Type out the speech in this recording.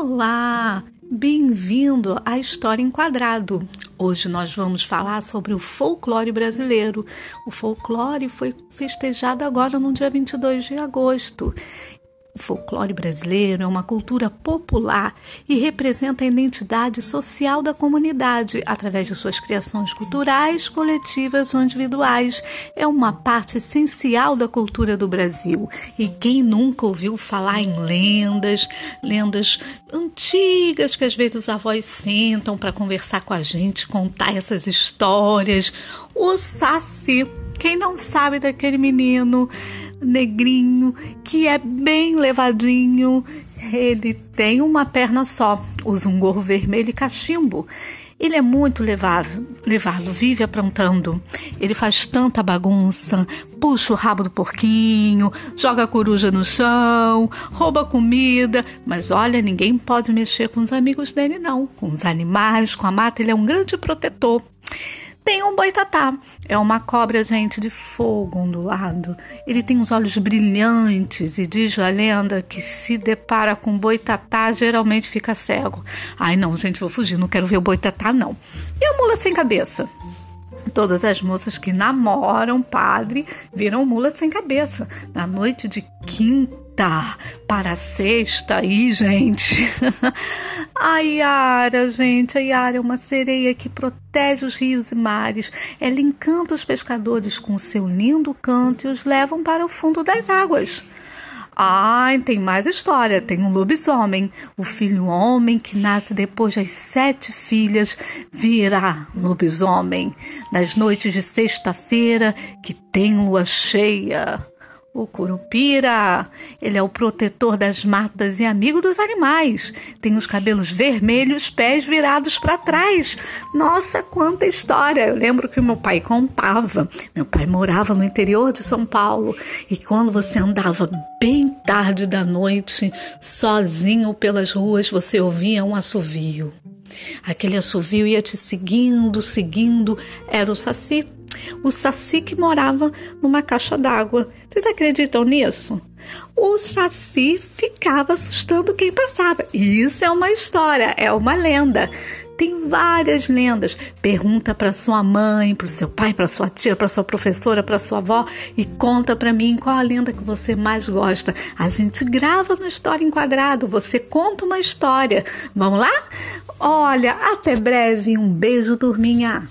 Olá, bem-vindo à História em Quadrado. Hoje nós vamos falar sobre o folclore brasileiro. O folclore foi festejado agora no dia 22 de agosto o folclore brasileiro é uma cultura popular e representa a identidade social da comunidade através de suas criações culturais, coletivas ou individuais. É uma parte essencial da cultura do Brasil. E quem nunca ouviu falar em lendas, lendas antigas que às vezes os avós sentam para conversar com a gente, contar essas histórias? O Saci. Quem não sabe daquele menino negrinho, que é bem levadinho. Ele tem uma perna só, usa um gorro vermelho e cachimbo. Ele é muito levado, levado, vive aprontando. Ele faz tanta bagunça, puxa o rabo do porquinho, joga a coruja no chão, rouba comida. Mas olha, ninguém pode mexer com os amigos dele, não. Com os animais, com a mata, ele é um grande protetor. Tem um boitatá. É uma cobra, gente, de fogo ondulado. Ele tem os olhos brilhantes e diz a lenda que se depara com boitatá geralmente fica cego. Ai, não, gente, vou fugir, não quero ver o boitatá, não. E a mula sem cabeça? Todas as moças que namoram padre viram mula sem cabeça. Na noite de quinta para sexta aí, gente. a Yara, gente, a Yara é uma sereia que protege os rios e mares. Ela encanta os pescadores com seu lindo canto e os levam para o fundo das águas. Ai, tem mais história. Tem um lobisomem. O filho homem que nasce depois das sete filhas virá lobisomem. Nas noites de sexta-feira que tem lua cheia. O curupira, ele é o protetor das matas e amigo dos animais. Tem os cabelos vermelhos, pés virados para trás. Nossa, quanta história! Eu lembro que meu pai contava. Meu pai morava no interior de São Paulo e quando você andava bem tarde da noite, sozinho pelas ruas, você ouvia um assovio. Aquele assovio ia te seguindo, seguindo, era o saci o Saci que morava numa caixa d'água. Vocês acreditam nisso? O Saci ficava assustando quem passava. Isso é uma história, é uma lenda. Tem várias lendas. Pergunta para sua mãe, para o seu pai, para sua tia, para sua professora, para sua avó e conta para mim qual a lenda que você mais gosta. A gente grava no História em Quadrado, você conta uma história. Vamos lá? Olha, até breve. Um beijo, turminha.